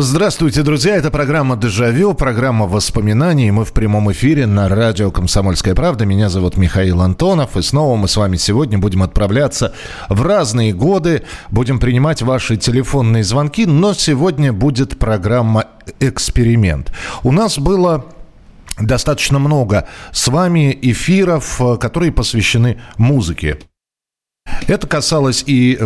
Здравствуйте, друзья. Это программа «Дежавю», программа воспоминаний. Мы в прямом эфире на радио «Комсомольская правда». Меня зовут Михаил Антонов. И снова мы с вами сегодня будем отправляться в разные годы. Будем принимать ваши телефонные звонки. Но сегодня будет программа «Эксперимент». У нас было достаточно много с вами эфиров, э, которые посвящены музыке. Это касалось и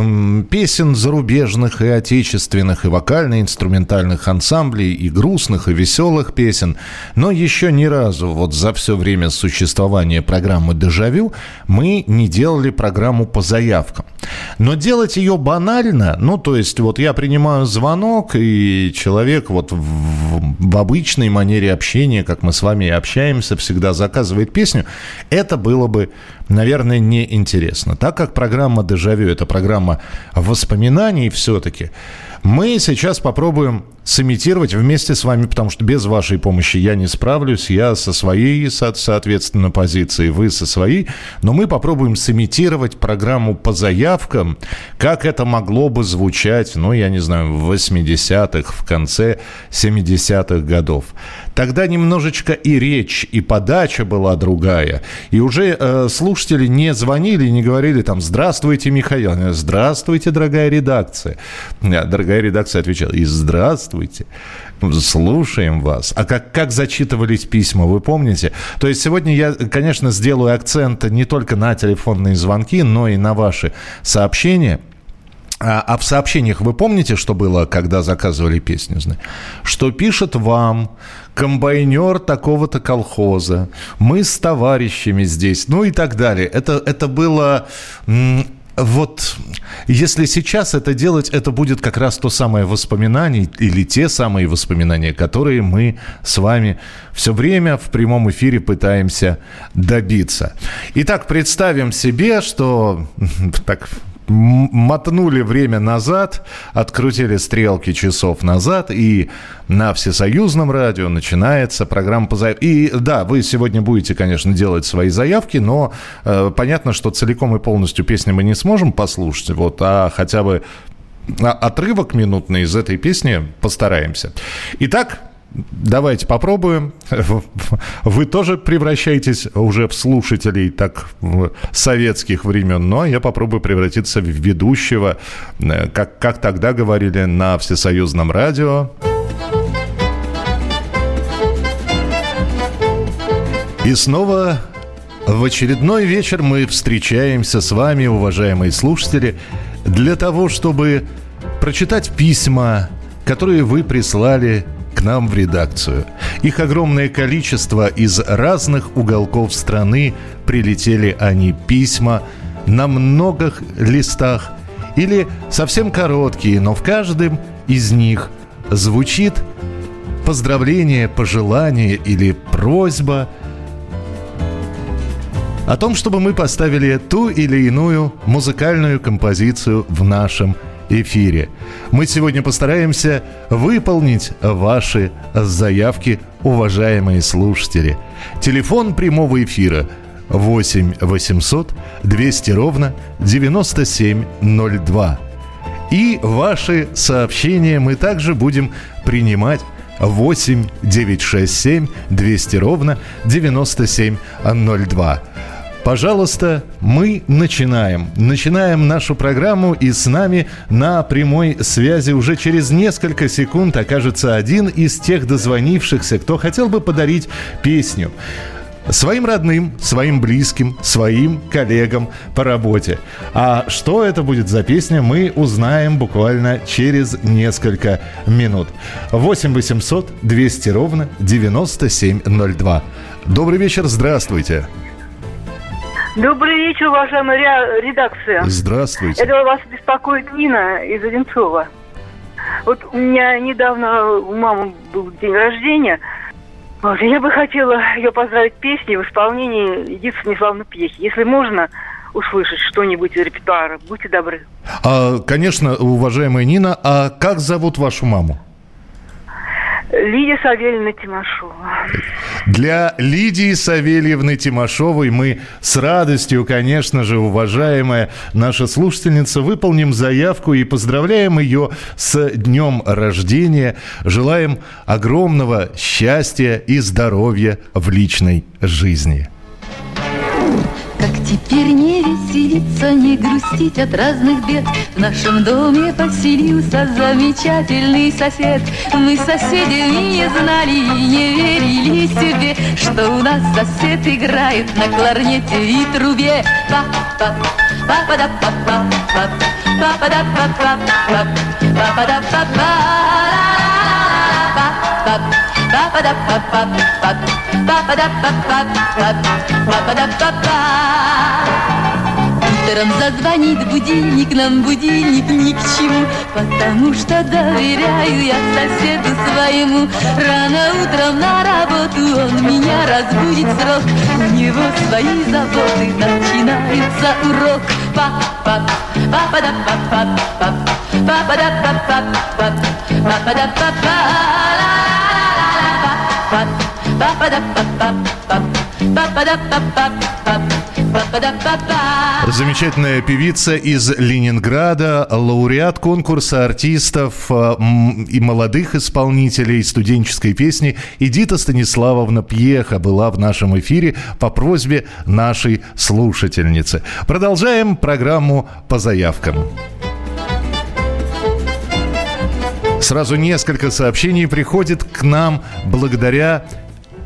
песен зарубежных, и отечественных, и вокально-инструментальных ансамблей, и грустных, и веселых песен. Но еще ни разу вот за все время существования программы «Дежавю» мы не делали программу по заявкам. Но делать ее банально, ну, то есть вот я принимаю звонок, и человек вот в, в обычной манере общения, как мы с вами общаемся, всегда заказывает песню, это было бы наверное, неинтересно. Так как программа «Дежавю» – это программа воспоминаний все-таки, мы сейчас попробуем сымитировать вместе с вами, потому что без вашей помощи я не справлюсь, я со своей, со- соответственно, позиции, вы со своей, но мы попробуем сымитировать программу по заявкам, как это могло бы звучать, ну, я не знаю, в 80-х, в конце 70-х годов. Тогда немножечко и речь, и подача была другая, и уже э, слушатели не звонили, не говорили там «Здравствуйте, Михаил», «Здравствуйте, дорогая редакция». Э, Дорогая редакция отвечала «И здравствуйте». Слушаем вас. А как, как зачитывались письма, вы помните? То есть сегодня я, конечно, сделаю акцент не только на телефонные звонки, но и на ваши сообщения. А, а в сообщениях вы помните, что было, когда заказывали песню? Что пишет вам комбайнер такого-то колхоза, мы с товарищами здесь, ну и так далее. Это, это было... вот если сейчас это делать, это будет как раз то самое воспоминание или те самые воспоминания, которые мы с вами все время в прямом эфире пытаемся добиться. Итак, представим себе, что так мотнули время назад, открутили стрелки часов назад, и на Всесоюзном радио начинается программа по заявке. И да, вы сегодня будете, конечно, делать свои заявки, но э, понятно, что целиком и полностью песни мы не сможем послушать, вот, а хотя бы а- отрывок минутный из этой песни постараемся. Итак, Давайте попробуем. Вы тоже превращаетесь уже в слушателей так советских времен, но я попробую превратиться в ведущего, э, как, как тогда говорили на Всесоюзном радио. И снова в очередной вечер мы встречаемся с вами, уважаемые слушатели, для того, чтобы прочитать письма, которые вы прислали к нам в редакцию. Их огромное количество из разных уголков страны прилетели они письма на многих листах или совсем короткие, но в каждом из них звучит поздравление, пожелание или просьба о том, чтобы мы поставили ту или иную музыкальную композицию в нашем эфире. Мы сегодня постараемся выполнить ваши заявки, уважаемые слушатели. Телефон прямого эфира 8 800 200 ровно 9702. И ваши сообщения мы также будем принимать 8 967 200 ровно 9702. Пожалуйста, мы начинаем. Начинаем нашу программу, и с нами на прямой связи уже через несколько секунд окажется один из тех дозвонившихся, кто хотел бы подарить песню своим родным, своим близким, своим коллегам по работе. А что это будет за песня, мы узнаем буквально через несколько минут. 8 800 200 ровно 9702. Добрый вечер, здравствуйте. Добрый вечер, уважаемая ре- редакция. Здравствуйте. Это вас беспокоит Нина из Одинцова. Вот у меня недавно у мамы был день рождения. Вот, я бы хотела ее поздравить песней в исполнении Эдиты Станиславны Пьехи. Если можно, услышать что-нибудь из репертуара. Будьте добры. А, конечно, уважаемая Нина, а как зовут вашу маму? Лидия Савельевна Тимошова. Для Лидии Савельевны Тимошовой мы с радостью, конечно же, уважаемая наша слушательница, выполним заявку и поздравляем ее с днем рождения. Желаем огромного счастья и здоровья в личной жизни. Как теперь не веселиться, не грустить от разных бед. В нашем доме поселился замечательный сосед. Мы соседями не знали и не верили себе Что у нас сосед играет на кларнете и трубе. Па-па, па-па-да-па-па, па-па-да-па-па, па-па-да-па-па Утром зазвонит будильник, нам будильник ни к чему, Потому что доверяю я соседу своему. Рано утром на работу он меня разбудит срок, У него свои заботы, начинается урок. Пап-пап, папа-да-пап-пап-пап, папа-да-пап-пап-пап, папа-да-пап-пап. Замечательная певица из Ленинграда, лауреат конкурса артистов и молодых исполнителей студенческой песни Эдита Станиславовна Пьеха была в нашем эфире по просьбе нашей слушательницы. Продолжаем программу по заявкам. Сразу несколько сообщений приходит к нам благодаря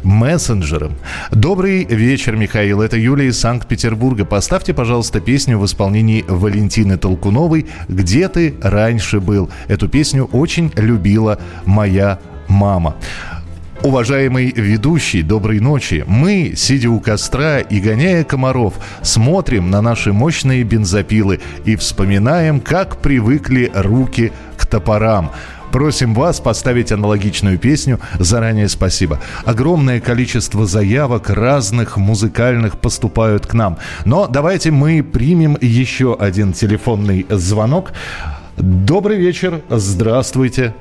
мессенджерам. Добрый вечер, Михаил. Это Юлия из Санкт-Петербурга. Поставьте, пожалуйста, песню в исполнении Валентины Толкуновой «Где ты раньше был?». Эту песню очень любила моя мама. Уважаемый ведущий, доброй ночи. Мы, сидя у костра и гоняя комаров, смотрим на наши мощные бензопилы и вспоминаем, как привыкли руки к топорам. Просим вас поставить аналогичную песню. Заранее спасибо. Огромное количество заявок разных музыкальных поступают к нам. Но давайте мы примем еще один телефонный звонок. Добрый вечер. Здравствуйте.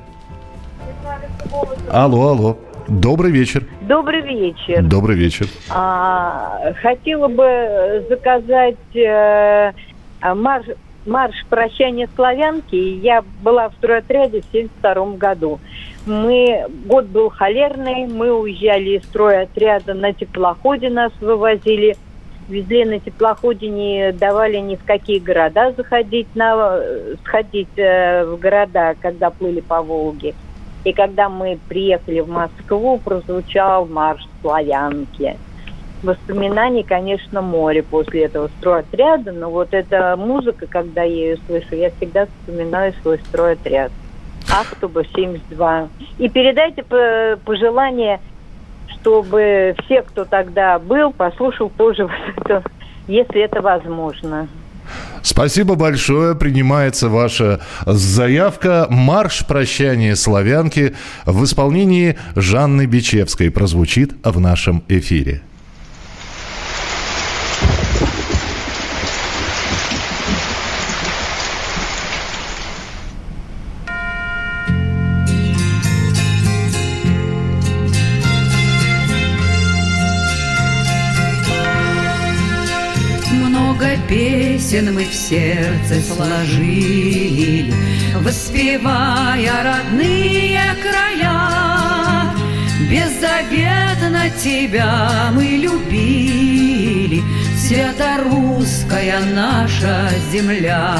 Алло, алло. Добрый вечер. Добрый вечер. Добрый вечер. А, хотела бы заказать э, марш, марш прощания славянки. Я была в стройотряде в 1972 году. Мы, год был холерный, мы уезжали из стройотряда на теплоходе, нас вывозили. Везли на теплоходе, не давали ни в какие города заходить, на, сходить э, в города, когда плыли по Волге. И когда мы приехали в Москву, прозвучал марш славянки воспоминаний, конечно, море после этого стройотряда, но вот эта музыка, когда я ее слышу, я всегда вспоминаю свой стройотряд. Ахтуба 72. И передайте пожелание, чтобы все, кто тогда был, послушал тоже вот это, если это возможно. Спасибо большое. Принимается ваша заявка. Марш прощания славянки в исполнении Жанны Бичевской прозвучит в нашем эфире. Песен мы в сердце сложили, Воспевая родные края. Беззаветно тебя мы любили, Свято-русская наша земля.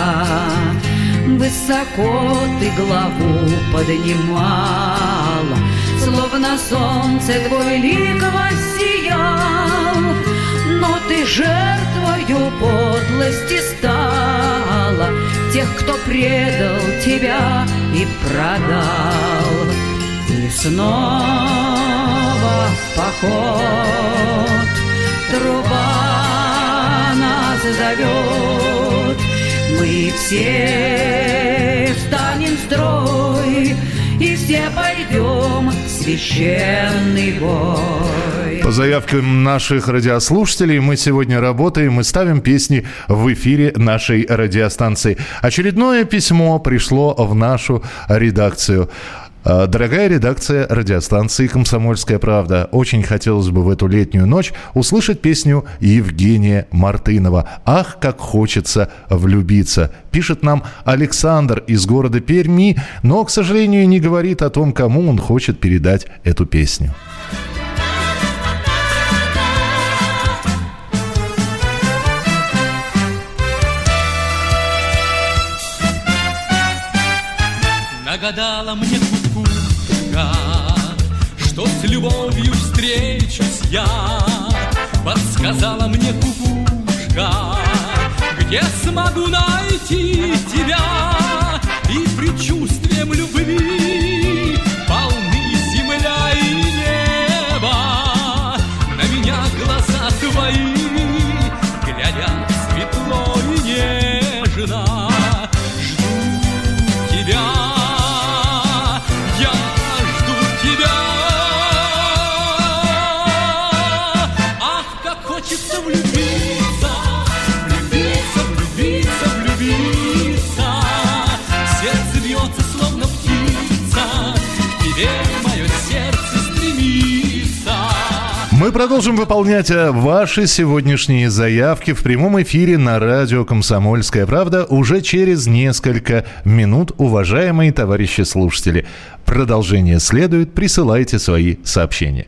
Высоко ты главу поднимала, Словно солнце твой лик воссиял, жертвою подлости стала Тех, кто предал тебя и продал. И снова в поход труба нас зовет. Мы все встанем в строй и все пойдем священный бой. По заявкам наших радиослушателей мы сегодня работаем и ставим песни в эфире нашей радиостанции. Очередное письмо пришло в нашу редакцию. А, дорогая редакция радиостанции «Комсомольская правда», очень хотелось бы в эту летнюю ночь услышать песню Евгения Мартынова «Ах, как хочется влюбиться». Пишет нам Александр из города Перми, но, к сожалению, не говорит о том, кому он хочет передать эту песню. Нагадала мне что с любовью встречусь я. Подсказала мне кукушка, где смогу найти тебя и предчувствием любви хочется влюбиться, влюбиться, влюбиться, влюбиться. Сердце бьется, словно птица, тебе мое сердце стремится. Мы продолжим выполнять э, ваши сегодняшние заявки в прямом эфире на радио «Комсомольская правда» уже через несколько минут, уважаемые товарищи слушатели. Продолжение следует, присылайте свои сообщения.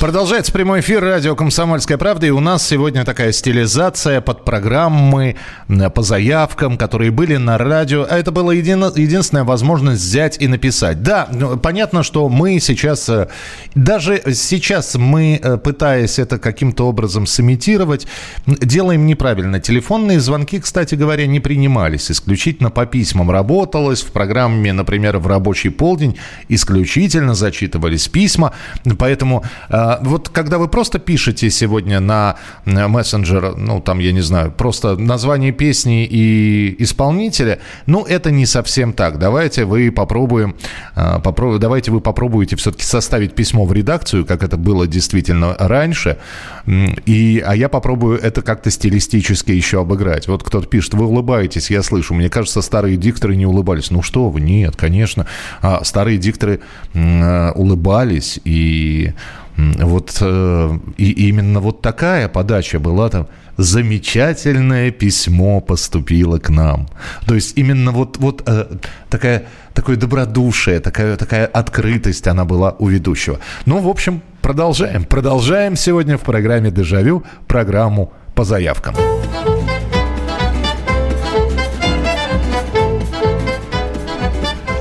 Продолжается прямой эфир радио «Комсомольская правда». И у нас сегодня такая стилизация под программы э, по заявкам, которые были на радио. А это была един- единственная возможность взять и написать. Да, ну, понятно, что мы сейчас, э, даже сейчас мы, э, пытаясь это каким-то образом сымитировать, делаем неправильно. Телефонные звонки, кстати говоря, не принимались. Исключительно по письмам работалось. В программе, например, в рабочий полдень исключительно зачитывались письма. Поэтому э, вот когда вы просто пишете сегодня на мессенджер, ну, там, я не знаю, просто название песни и исполнителя, ну, это не совсем так. Давайте вы попробуем, попробуем давайте вы попробуете все-таки составить письмо в редакцию, как это было действительно раньше, и, а я попробую это как-то стилистически еще обыграть. Вот кто-то пишет, вы улыбаетесь, я слышу. Мне кажется, старые дикторы не улыбались. Ну что вы, нет, конечно. А старые дикторы э, улыбались, и вот э, и именно вот такая подача была там. Замечательное письмо поступило к нам. То есть именно вот, вот э, такая, такое добродушие, такая, такая открытость она была у ведущего. Ну, в общем, продолжаем. Продолжаем сегодня в программе «Дежавю» программу по заявкам.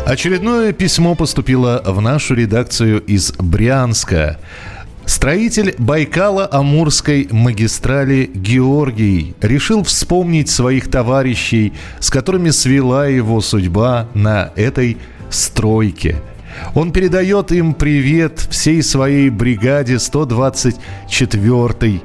Очередное письмо поступило в нашу редакцию из Брянска. Строитель Байкала-Амурской магистрали Георгий решил вспомнить своих товарищей, с которыми свела его судьба на этой стройке. Он передает им привет всей своей бригаде 124-й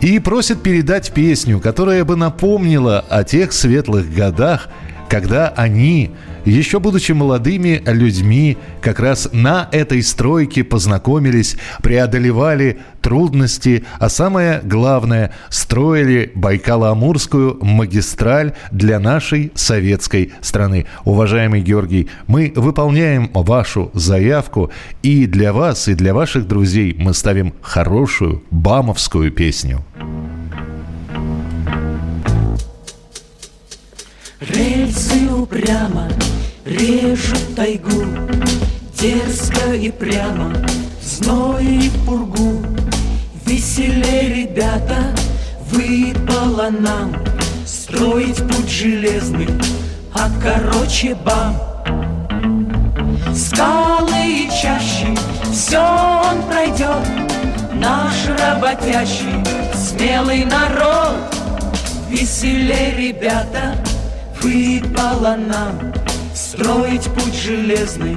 и просит передать песню, которая бы напомнила о тех светлых годах, когда они, еще будучи молодыми людьми, как раз на этой стройке познакомились, преодолевали трудности, а самое главное, строили Байкало-Амурскую магистраль для нашей советской страны. Уважаемый Георгий, мы выполняем вашу заявку, и для вас, и для ваших друзей мы ставим хорошую бамовскую песню. Рельсы упрямо режет тайгу Дерзко и прямо, в зной и в пургу. Веселей, ребята, выпало нам Строить путь железный, а короче бам. Скалы и чащи, все он пройдет Наш работящий, смелый народ. Веселей, ребята, выпало нам Строить путь железный,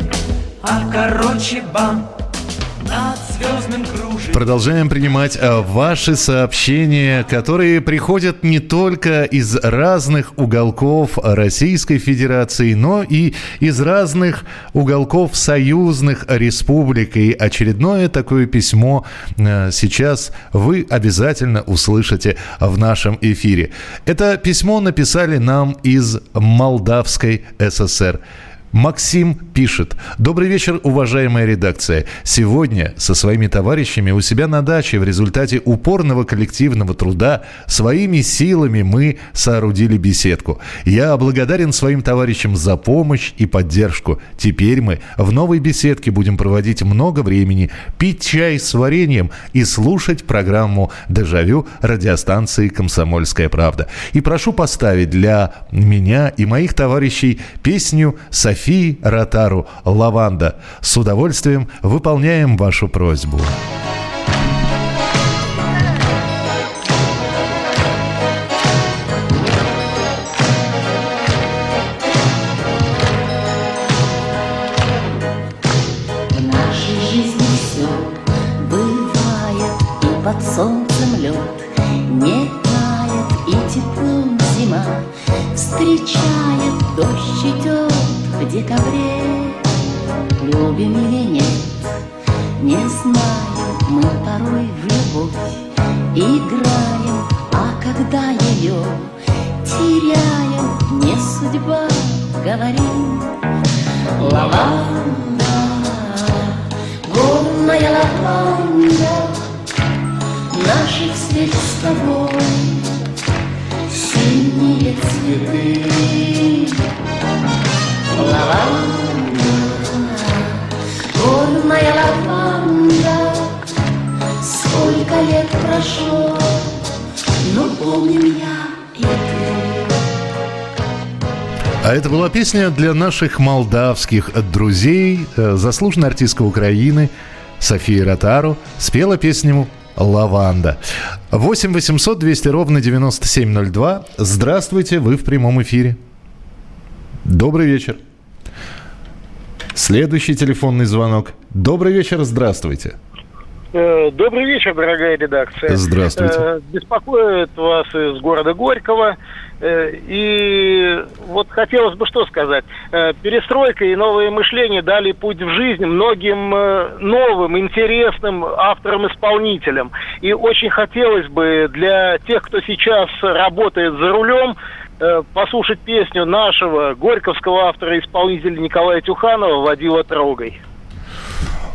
а короче бам. Над Продолжаем принимать э, ваши сообщения, которые приходят не только из разных уголков Российской Федерации, но и из разных уголков союзных республик. И очередное такое письмо э, сейчас вы обязательно услышите в нашем эфире. Это письмо написали нам из Молдавской ССР. Максим пишет. Добрый вечер, уважаемая редакция. Сегодня со своими товарищами у себя на даче в результате упорного коллективного труда своими силами мы соорудили беседку. Я благодарен своим товарищам за помощь и поддержку. Теперь мы в новой беседке будем проводить много времени, пить чай с вареньем и слушать программу «Дежавю» радиостанции «Комсомольская правда». И прошу поставить для меня и моих товарищей песню «София Софии Ротару «Лаванда». С удовольствием выполняем вашу просьбу. Солнцем лед не тает, и теплом зима встречает, дождь идет в декабре. Любим или нет, не знаю, мы порой в любовь играем, а когда ее теряем, не судьба, говорим. Лаванда, горная лаванда Наших встреч с тобой Синие цветы Лаванда, горная лаванда Сколько лет прошло, но помним я и ты А это была песня для наших молдавских друзей. Э, Заслуженная артистка Украины София Ротару спела песню «Лаванда». 8 800 200 ровно 9702. Здравствуйте, вы в прямом эфире. Добрый вечер. Следующий телефонный звонок. Добрый вечер, здравствуйте. Э, Добрый вечер, дорогая редакция. Здравствуйте. Э, Беспокоит вас из города Горького. Э, И вот хотелось бы что сказать. Перестройка и новое мышление дали путь в жизнь многим новым, интересным авторам-исполнителям. И очень хотелось бы для тех, кто сейчас работает за рулем, послушать песню нашего горьковского автора-исполнителя Николая Тюханова «Водила трогай».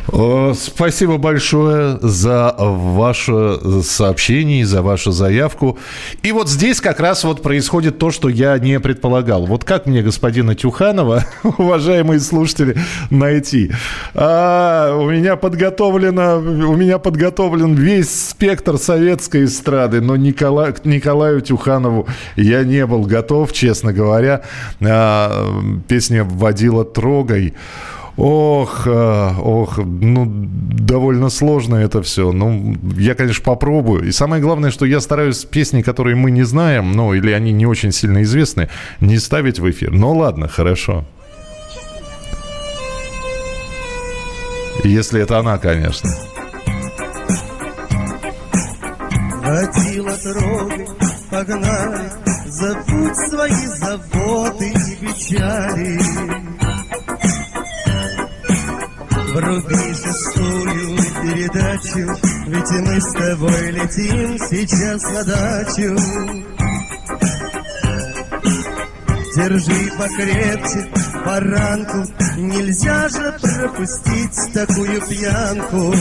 Спасибо большое за ваше сообщение, за вашу заявку. И вот здесь как раз вот происходит то, что я не предполагал. Вот как мне господина Тюханова, уважаемые слушатели, найти? А, у меня подготовлено, у меня подготовлен весь спектр советской эстрады, но Никола, Николаю Тюханову я не был готов, честно говоря. А, песня «Водила трогай». Ох, э, ох, ну, довольно сложно это все. Ну, я, конечно, попробую. И самое главное, что я стараюсь песни, которые мы не знаем, ну, или они не очень сильно известны, не ставить в эфир. Ну, ладно, хорошо. Если это она, конечно. Водила трогай, погнали, Забудь свои заботы и печали. Вруби шестую передачу, Ведь мы с тобой летим сейчас на дачу. Держи покрепче баранку, Нельзя же пропустить такую пьянку.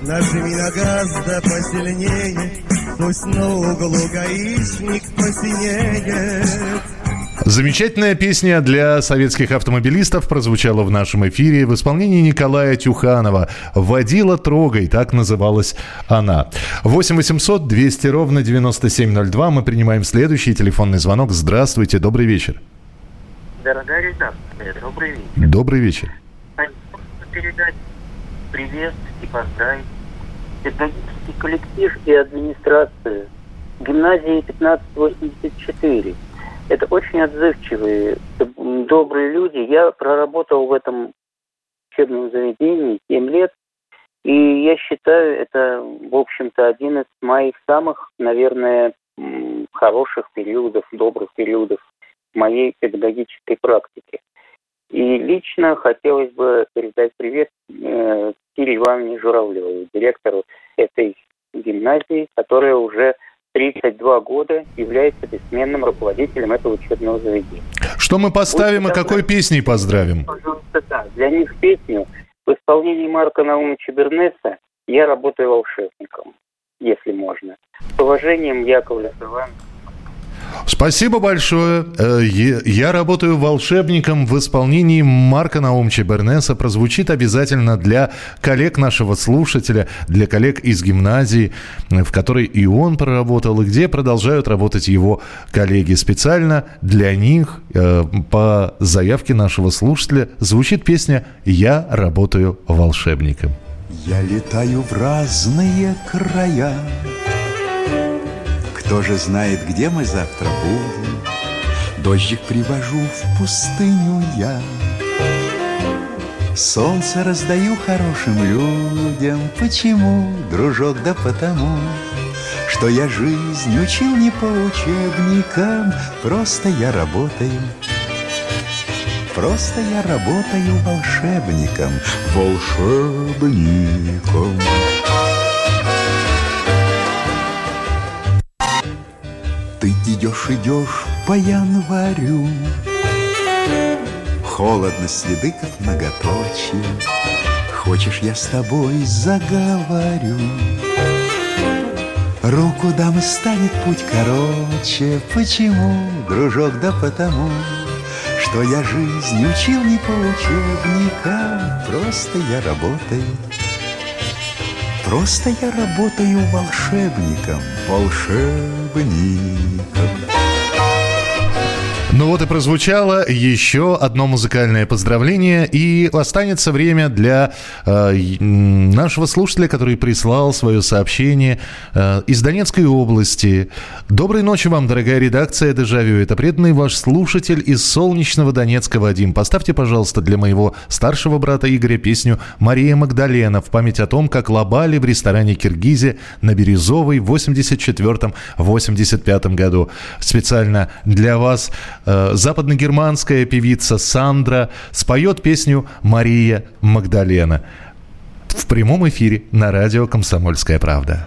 Нажми на газ да посильнее, Пусть на углу гаишник посинеет. Замечательная песня для советских автомобилистов прозвучала в нашем эфире в исполнении Николая Тюханова. «Водила трогай», так называлась она. 8 800 200 ровно 9702. Мы принимаем следующий телефонный звонок. Здравствуйте, добрый вечер. Дорогая редакция, добрый вечер. Добрый вечер. Передать привет и поздравить педагогический коллектив и администрацию гимназии 1584. Это очень отзывчивые, добрые люди. Я проработал в этом учебном заведении 7 лет, и я считаю, это, в общем-то, один из моих самых, наверное, хороших периодов, добрых периодов моей педагогической практики. И лично хотелось бы передать привет э, Кире Ивановне Журавлевой, директору этой гимназии, которая уже 32 года является бессменным руководителем этого учебного заведения. Что мы поставим и какой песней поздравим? Пожалуйста, да, для них песню в исполнении Марка Наумовича Бернеса «Я работаю волшебником», если можно. С уважением, Яковлев Иван. Спасибо большое. Э, Я работаю волшебником в исполнении Марка Наумча Бернеса. Прозвучит обязательно для коллег нашего слушателя, для коллег из гимназии, э, в которой и он проработал, и где продолжают работать его коллеги. Специально для них, э, по заявке нашего слушателя, звучит песня «Я работаю волшебником». Я летаю в разные края. Кто же знает, где мы завтра будем? Дождик привожу в пустыню я. Солнце раздаю хорошим людям. Почему, дружок, да потому, что я жизнь учил не по учебникам, просто я работаю. Просто я работаю волшебником, волшебником. Ты идешь, идешь по январю, Холодно, следы как многоточие. Хочешь, я с тобой заговорю? Руку дам и станет путь короче. Почему, дружок, да потому, что я жизнь учил не по учебникам, просто я работаю. Просто я работаю волшебником, волшебником. Ну вот и прозвучало еще одно музыкальное поздравление, и останется время для э, нашего слушателя, который прислал свое сообщение э, из Донецкой области. Доброй ночи вам, дорогая редакция «Дежавю». Это преданный ваш слушатель из солнечного Донецка Вадим. Поставьте, пожалуйста, для моего старшего брата Игоря песню «Мария Магдалена» в память о том, как лобали в ресторане «Киргизия» на Березовой в 84-85 году. Специально для вас западногерманская певица Сандра споет песню «Мария Магдалена» в прямом эфире на радио «Комсомольская правда».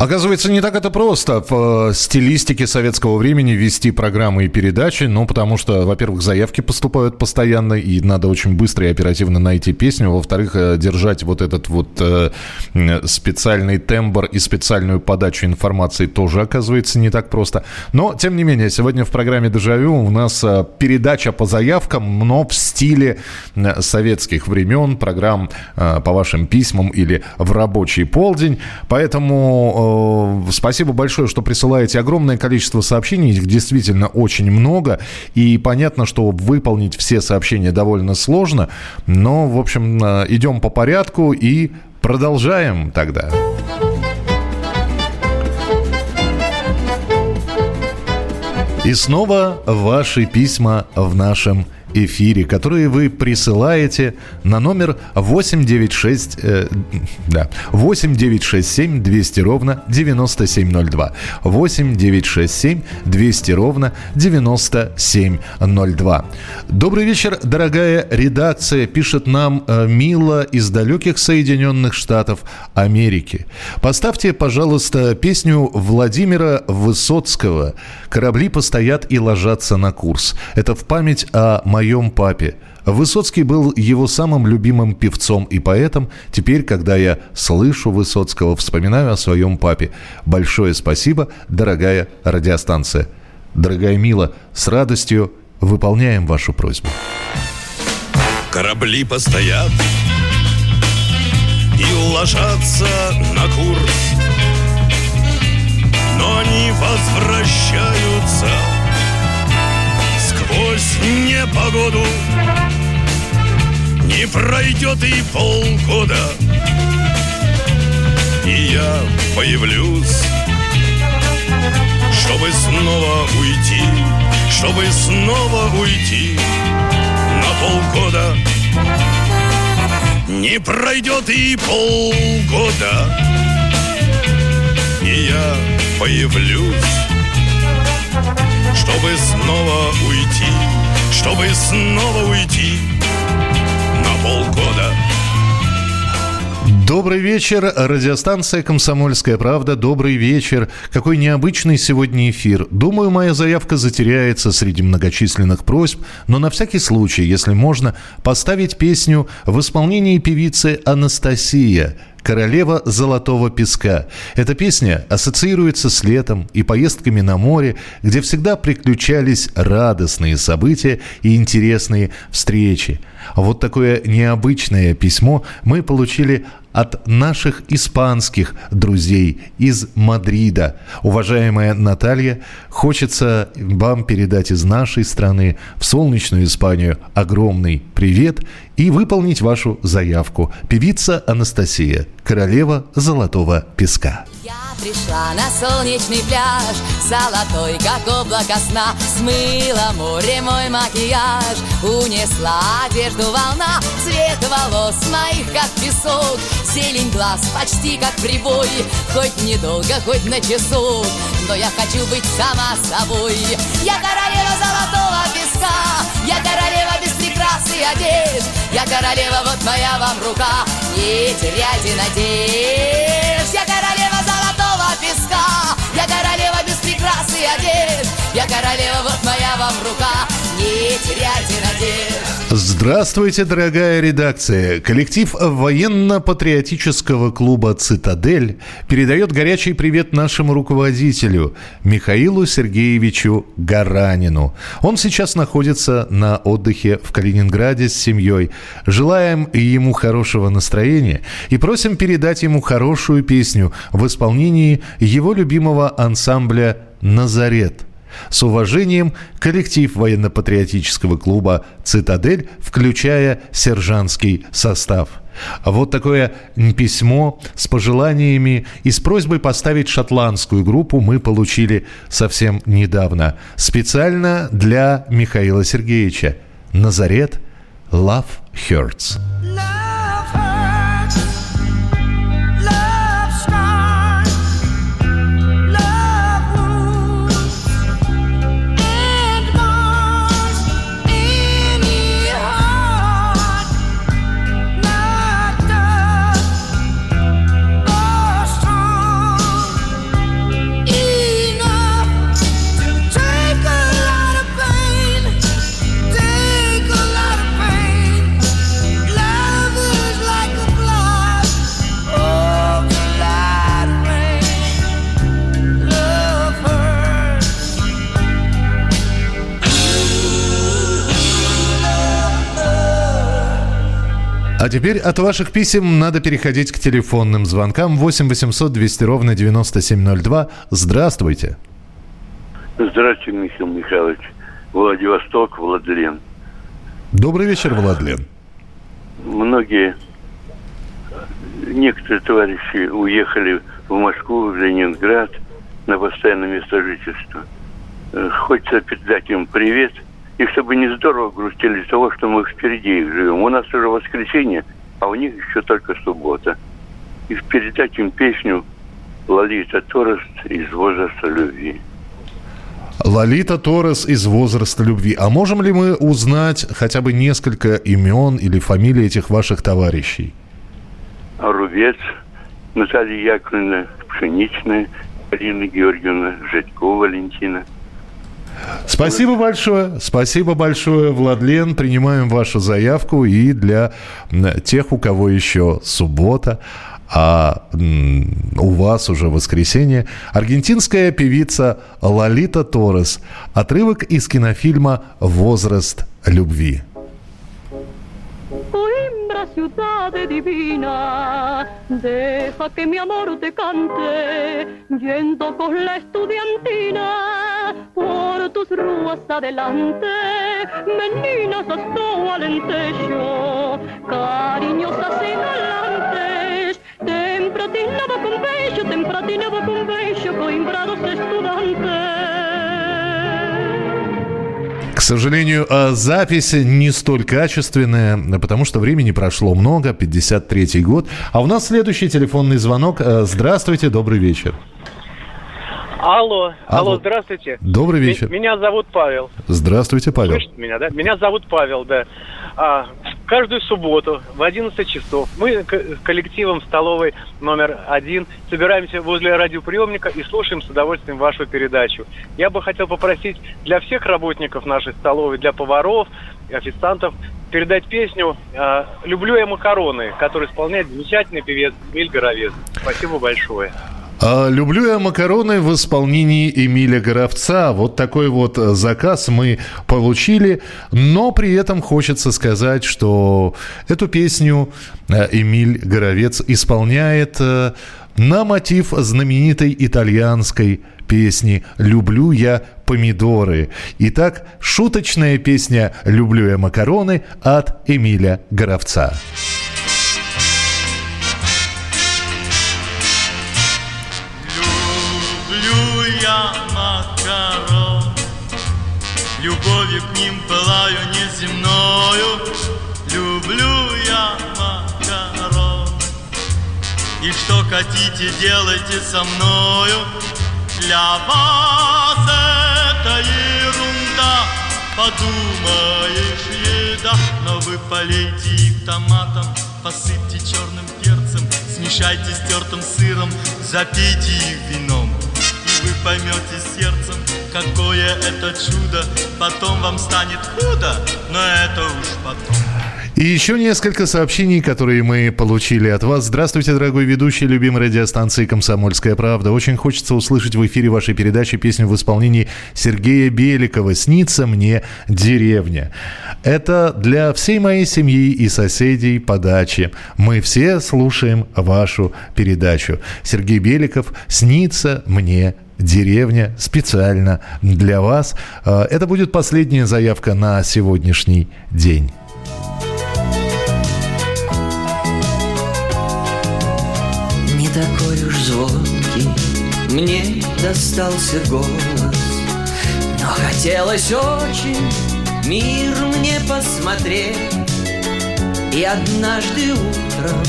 Оказывается, не так это просто в э, стилистике советского времени вести программы и передачи, ну, потому что, во-первых, заявки поступают постоянно, и надо очень быстро и оперативно найти песню, во-вторых, э, держать вот этот вот э, специальный тембр и специальную подачу информации тоже, оказывается, не так просто. Но, тем не менее, сегодня в программе «Дежавю» у нас э, передача по заявкам, но в стиле советских времен, программ э, по вашим письмам или в рабочий полдень, поэтому Спасибо большое, что присылаете огромное количество сообщений. Их действительно очень много. И понятно, что выполнить все сообщения довольно сложно. Но, в общем, э, идем по порядку и продолжаем тогда. И снова ваши письма в нашем эфире, которые вы присылаете на номер 896, э, да, 8967 200 ровно 9702. 8967 200 ровно 9702. Добрый вечер, дорогая редакция, пишет нам э, Мила из далеких Соединенных Штатов Америки. Поставьте, пожалуйста, песню Владимира Высоцкого «Корабли постоят и ложатся на курс». Это в память о моем папе. Высоцкий был его самым любимым певцом и поэтом. Теперь, когда я слышу Высоцкого, вспоминаю о своем папе. Большое спасибо, дорогая радиостанция. Дорогая Мила, с радостью выполняем вашу просьбу. Корабли постоят и ложатся на курс, но они возвращаются непогоду. Не пройдет и полгода, и я появлюсь, чтобы снова уйти, чтобы снова уйти на полгода. Не пройдет и полгода, и я появлюсь, чтобы снова уйти, чтобы снова уйти на полгода. Добрый вечер, радиостанция «Комсомольская правда». Добрый вечер. Какой необычный сегодня эфир. Думаю, моя заявка затеряется среди многочисленных просьб, но на всякий случай, если можно, поставить песню в исполнении певицы Анастасия «Королева золотого песка». Эта песня ассоциируется с летом и поездками на море, где всегда приключались радостные события и интересные встречи. Вот такое необычное письмо мы получили от наших испанских друзей из Мадрида. Уважаемая Наталья, хочется вам передать из нашей страны в солнечную Испанию огромный привет и выполнить вашу заявку. Певица Анастасия, королева золотого песка. Пришла на солнечный пляж, золотой, как облако сна Смыла море мой макияж, унесла одежду волна Цвет волос моих, как песок, зелень глаз почти как прибой Хоть недолго, хоть на часок, но я хочу быть сама собой Я королева моя вам рука, не теряйте надежд. Я королева золотого песка. Я королева без прикрас и одежд Я королева, вот моя вам рука Здравствуйте, дорогая редакция. Коллектив военно-патриотического клуба «Цитадель» передает горячий привет нашему руководителю Михаилу Сергеевичу Гаранину. Он сейчас находится на отдыхе в Калининграде с семьей. Желаем ему хорошего настроения и просим передать ему хорошую песню в исполнении его любимого ансамбля «Назарет». С уважением, коллектив военно-патриотического клуба «Цитадель», включая сержантский состав. Вот такое письмо с пожеланиями и с просьбой поставить шотландскую группу мы получили совсем недавно. Специально для Михаила Сергеевича. Назарет «Love Hurts». Love теперь от ваших писем надо переходить к телефонным звонкам. 8 800 200 ровно 9702. Здравствуйте. Здравствуйте, Михаил Михайлович. Владивосток, Владлен. Добрый вечер, Владлен. Многие, некоторые товарищи уехали в Москву, в Ленинград на постоянное место жительства. Э, Хочется передать им привет. И чтобы не здорово грустили из того, что мы впереди их живем. У нас уже воскресенье, а у них еще только суббота. И передать им песню Лолита Торос из возраста любви. Лолита Торрес из «Возраста любви». А можем ли мы узнать хотя бы несколько имен или фамилий этих ваших товарищей? Рубец, Наталья Яковлевна Пшеничная, Алина Георгиевна Житько Валентина. Спасибо большое. Спасибо большое, Владлен. Принимаем вашу заявку. И для тех, у кого еще суббота, а у вас уже воскресенье, аргентинская певица Лолита Торрес. Отрывок из кинофильма «Возраст любви». Ciudad divina, deja que mi amor te cante, yendo con la estudiantina por tus ruas adelante. Meninas hasta alentejo, cariñosas y galantes, tempratinaba con beso, tempratinaba con beso, Coimbra dos estudiantes. Сожалению, э, запись не столь качественная, потому что времени прошло много, 53-й год. А у нас следующий телефонный звонок. Э, Здравствуйте, добрый вечер. Алло, алло, Алло. здравствуйте. Добрый вечер. Меня зовут Павел. Здравствуйте, Павел. Слышите меня, да? Меня зовут Павел, да. А, каждую субботу в 11 часов мы коллективом столовой номер один собираемся возле радиоприемника и слушаем с удовольствием вашу передачу. Я бы хотел попросить для всех работников нашей столовой, для поваров официантов передать песню а, «Люблю я макароны», которую исполняет замечательный певец Эмиль Горовец. Спасибо большое. А, Люблю я макароны в исполнении Эмиля Горовца. Вот такой вот э, заказ мы получили. Но при этом хочется сказать, что эту песню э, Эмиль Горовец исполняет э, на мотив знаменитой итальянской песни «Люблю я помидоры». Итак, шуточная песня «Люблю я макароны» от Эмиля Горовца. Люблю к ним пылаю неземною. Люблю я макарон, И что хотите, делайте со мною. Для вас это ерунда, Подумаешь, еда, Но вы полейте их томатом, Посыпьте черным перцем, Смешайте с тертым сыром, Запейте их вином. И вы поймете сердцем, какое это чудо. Потом вам станет худо, но это уж потом. И еще несколько сообщений, которые мы получили от вас. Здравствуйте, дорогой ведущий любимой радиостанции «Комсомольская правда». Очень хочется услышать в эфире вашей передачи песню в исполнении Сергея Беликова «Снится мне деревня». Это для всей моей семьи и соседей по даче. Мы все слушаем вашу передачу. Сергей Беликов «Снится мне деревня» специально для вас. Э, Это будет последняя заявка на сегодняшний день. Такой уж звонкий мне достался голос, Но хотелось очень мир мне посмотреть. И однажды утром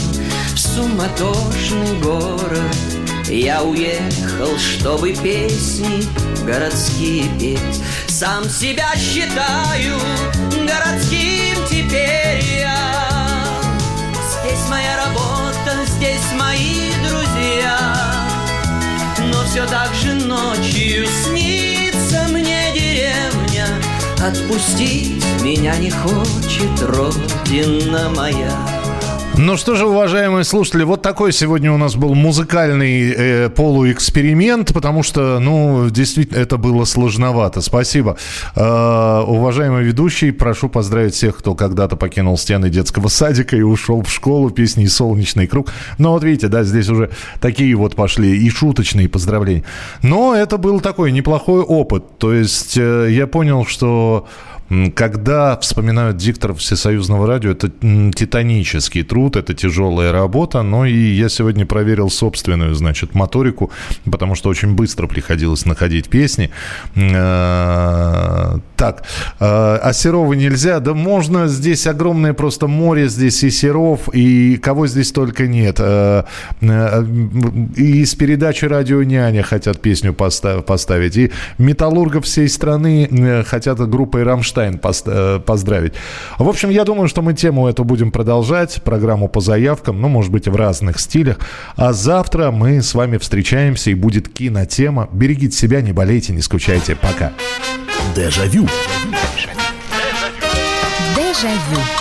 в суматошный город Я уехал, чтобы песни городские петь. Сам себя считаю городским теперь я. Здесь моя работа, здесь мои все так же ночью снится мне деревня. Отпустить меня не хочет родина моя. Ну что же, уважаемые слушатели, вот такой сегодня у нас был музыкальный э, полуэксперимент, потому что, ну, действительно, это было сложновато. Спасибо. Э, уважаемый ведущий, прошу поздравить всех, кто когда-то покинул стены детского садика и ушел в школу песней «Солнечный круг». Но вот видите, да, здесь уже такие вот пошли и шуточные поздравления. Но это был такой неплохой опыт. То есть э, я понял, что когда вспоминают дикторов Всесоюзного радио, это титанический труд, это тяжелая работа, но и я сегодня проверил собственную, значит, моторику, потому что очень быстро приходилось находить песни. Э, так, э, а Серова нельзя? Да можно, здесь огромное просто море, здесь и Серов, и кого здесь только нет. Э, и из передачи «Радио Няня» хотят песню поставить, и металлургов всей страны хотят группой «Рамштайн» Рамштайн э, поздравить. В общем, я думаю, что мы тему эту будем продолжать, программу по заявкам, ну, может быть, в разных стилях. А завтра мы с вами встречаемся, и будет кинотема. Берегите себя, не болейте, не скучайте. Пока. Дежавю. Дежавю.